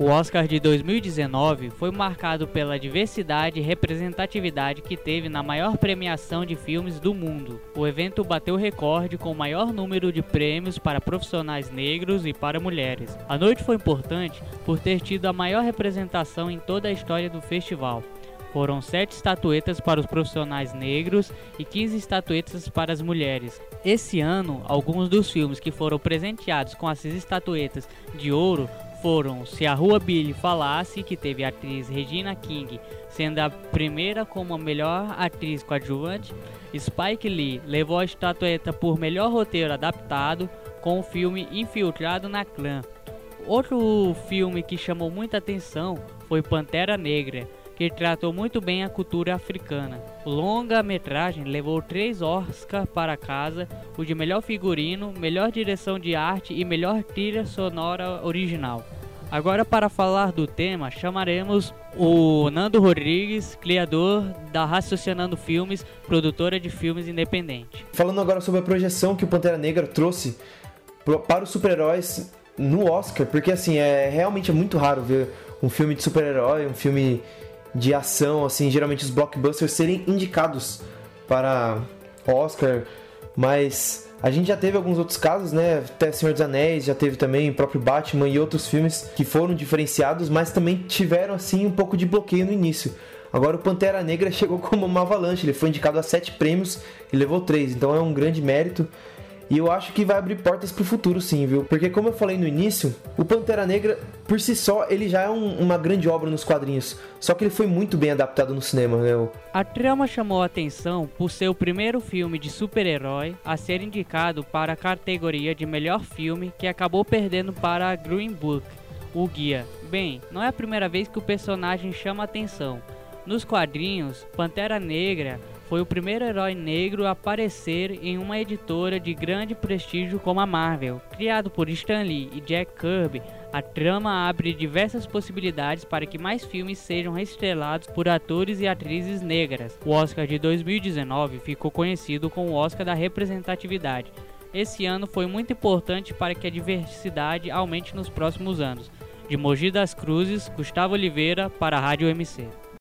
O Oscar de 2019 foi marcado pela diversidade e representatividade que teve na maior premiação de filmes do mundo. O evento bateu recorde com o maior número de prêmios para profissionais negros e para mulheres. A noite foi importante por ter tido a maior representação em toda a história do festival. Foram sete estatuetas para os profissionais negros e 15 estatuetas para as mulheres. Esse ano, alguns dos filmes que foram presenteados com essas estatuetas de ouro foram Se a Rua Billy Falasse, que teve a atriz Regina King sendo a primeira como a melhor atriz coadjuvante, Spike Lee levou a estatueta por melhor roteiro adaptado com o filme Infiltrado na Clã. Outro filme que chamou muita atenção foi Pantera Negra, que tratou muito bem a cultura africana. Longa-metragem levou três Oscars para casa: o de melhor figurino, melhor direção de arte e melhor trilha sonora original. Agora, para falar do tema, chamaremos o Nando Rodrigues, criador da Raciocinando Filmes, produtora de filmes independente. Falando agora sobre a projeção que o Pantera Negra trouxe para os super-heróis no Oscar, porque assim, é realmente é muito raro ver um filme de super-herói, um filme de ação, assim, geralmente os blockbusters serem indicados para Oscar, mas a gente já teve alguns outros casos, né? Até Senhor dos Anéis, já teve também o próprio Batman e outros filmes que foram diferenciados, mas também tiveram assim um pouco de bloqueio no início. Agora o Pantera Negra chegou como uma avalanche, ele foi indicado a sete prêmios e levou três, então é um grande mérito. E eu acho que vai abrir portas pro futuro sim, viu? Porque como eu falei no início, o Pantera Negra, por si só, ele já é um, uma grande obra nos quadrinhos. Só que ele foi muito bem adaptado no cinema, né? A trama chamou a atenção por ser o primeiro filme de super-herói a ser indicado para a categoria de melhor filme, que acabou perdendo para Green Book, o guia. Bem, não é a primeira vez que o personagem chama a atenção. Nos quadrinhos, Pantera Negra foi o primeiro herói negro a aparecer em uma editora de grande prestígio como a Marvel. Criado por Stan Lee e Jack Kirby, a trama abre diversas possibilidades para que mais filmes sejam estrelados por atores e atrizes negras. O Oscar de 2019 ficou conhecido como o Oscar da representatividade. Esse ano foi muito importante para que a diversidade aumente nos próximos anos. De Mogi das Cruzes, Gustavo Oliveira para a Rádio MC.